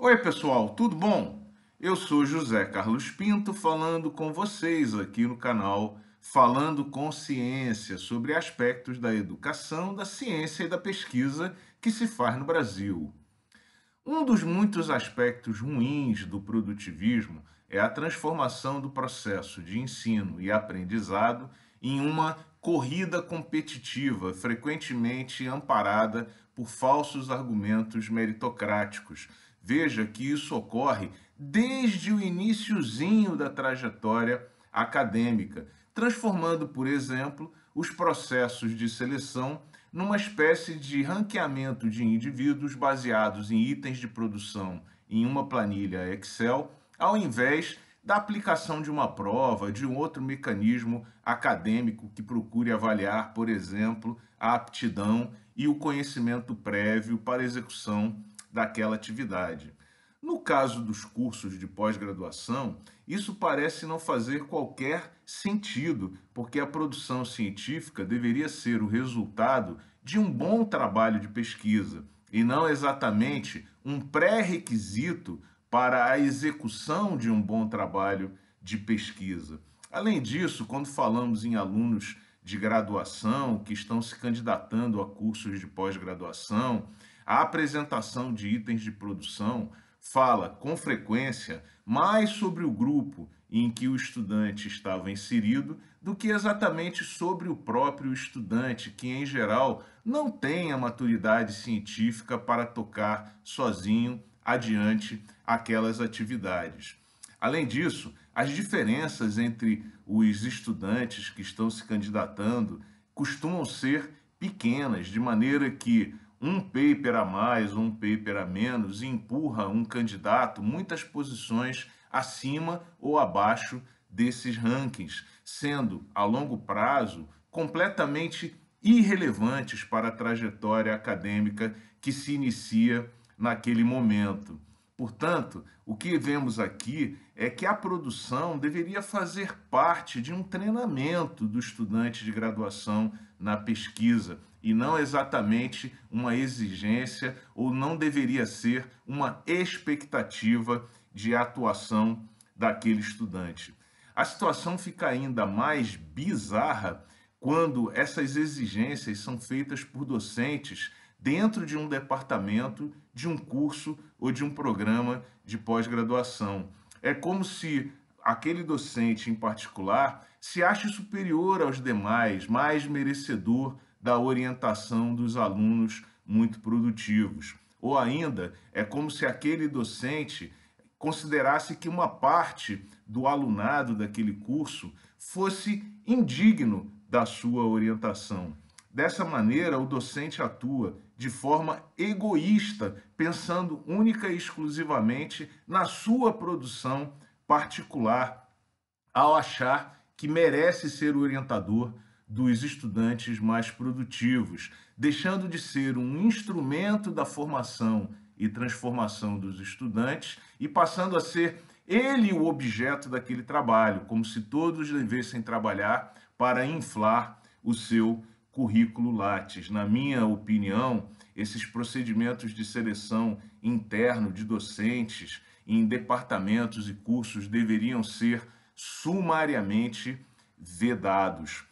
Oi, pessoal, tudo bom? Eu sou José Carlos Pinto falando com vocês aqui no canal Falando com Ciência sobre aspectos da educação, da ciência e da pesquisa que se faz no Brasil. Um dos muitos aspectos ruins do produtivismo é a transformação do processo de ensino e aprendizado em uma corrida competitiva, frequentemente amparada por falsos argumentos meritocráticos. Veja que isso ocorre desde o iníciozinho da trajetória acadêmica, transformando, por exemplo, os processos de seleção numa espécie de ranqueamento de indivíduos baseados em itens de produção em uma planilha Excel, ao invés da aplicação de uma prova, de um outro mecanismo acadêmico que procure avaliar, por exemplo, a aptidão e o conhecimento prévio para execução daquela atividade. No caso dos cursos de pós-graduação, isso parece não fazer qualquer sentido, porque a produção científica deveria ser o resultado de um bom trabalho de pesquisa e não exatamente um pré-requisito para a execução de um bom trabalho de pesquisa. Além disso, quando falamos em alunos de graduação que estão se candidatando a cursos de pós-graduação, a apresentação de itens de produção fala com frequência mais sobre o grupo em que o estudante estava inserido do que exatamente sobre o próprio estudante, que em geral não tem a maturidade científica para tocar sozinho adiante aquelas atividades. Além disso, as diferenças entre os estudantes que estão se candidatando costumam ser pequenas, de maneira que um paper a mais um paper a menos empurra um candidato muitas posições acima ou abaixo desses rankings, sendo a longo prazo completamente irrelevantes para a trajetória acadêmica que se inicia naquele momento. Portanto, o que vemos aqui é que a produção deveria fazer parte de um treinamento do estudante de graduação na pesquisa e não exatamente uma exigência ou não deveria ser uma expectativa de atuação daquele estudante. A situação fica ainda mais bizarra quando essas exigências são feitas por docentes dentro de um departamento, de um curso ou de um programa de pós-graduação. É como se aquele docente em particular se ache superior aos demais, mais merecedor da orientação dos alunos muito produtivos. Ou ainda, é como se aquele docente considerasse que uma parte do alunado daquele curso fosse indigno da sua orientação. Dessa maneira, o docente atua de forma egoísta, pensando única e exclusivamente na sua produção particular, ao achar que merece ser o orientador dos estudantes mais produtivos, deixando de ser um instrumento da formação e transformação dos estudantes e passando a ser ele o objeto daquele trabalho, como se todos devessem trabalhar para inflar o seu currículo Lattes. Na minha opinião, esses procedimentos de seleção interno de docentes em departamentos e cursos deveriam ser sumariamente vedados.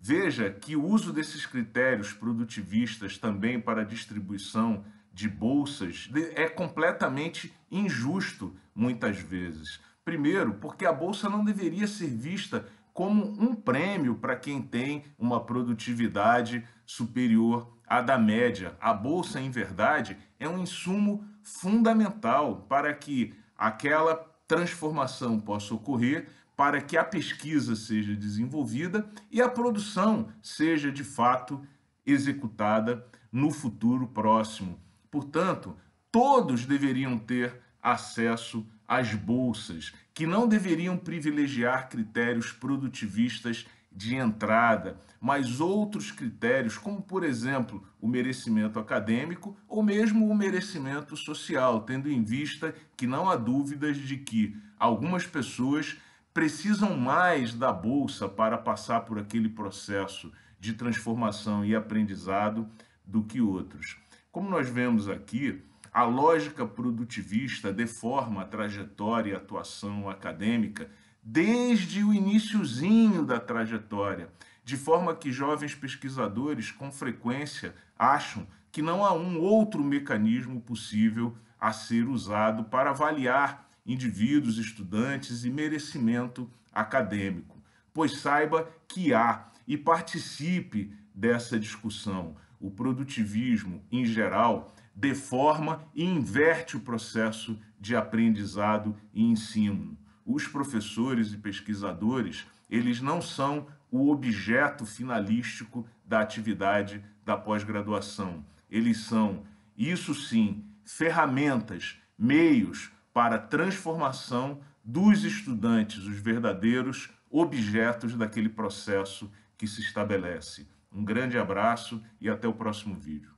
Veja que o uso desses critérios produtivistas também para a distribuição de bolsas é completamente injusto muitas vezes. Primeiro, porque a bolsa não deveria ser vista como um prêmio para quem tem uma produtividade superior à da média. A bolsa, em verdade, é um insumo fundamental para que aquela transformação possa ocorrer, para que a pesquisa seja desenvolvida e a produção seja de fato executada no futuro próximo. Portanto, todos deveriam ter acesso às bolsas, que não deveriam privilegiar critérios produtivistas de entrada, mas outros critérios, como por exemplo o merecimento acadêmico ou mesmo o merecimento social, tendo em vista que não há dúvidas de que algumas pessoas precisam mais da bolsa para passar por aquele processo de transformação e aprendizado do que outros. Como nós vemos aqui, a lógica produtivista deforma a trajetória e atuação acadêmica desde o iníciozinho da trajetória, de forma que jovens pesquisadores com frequência acham que não há um outro mecanismo possível a ser usado para avaliar indivíduos, estudantes e merecimento acadêmico. Pois saiba que há e participe dessa discussão. O produtivismo, em geral, deforma e inverte o processo de aprendizado e ensino. Os professores e pesquisadores, eles não são o objeto finalístico da atividade da pós-graduação. Eles são, isso sim, ferramentas, meios para a transformação dos estudantes, os verdadeiros objetos daquele processo que se estabelece. Um grande abraço e até o próximo vídeo.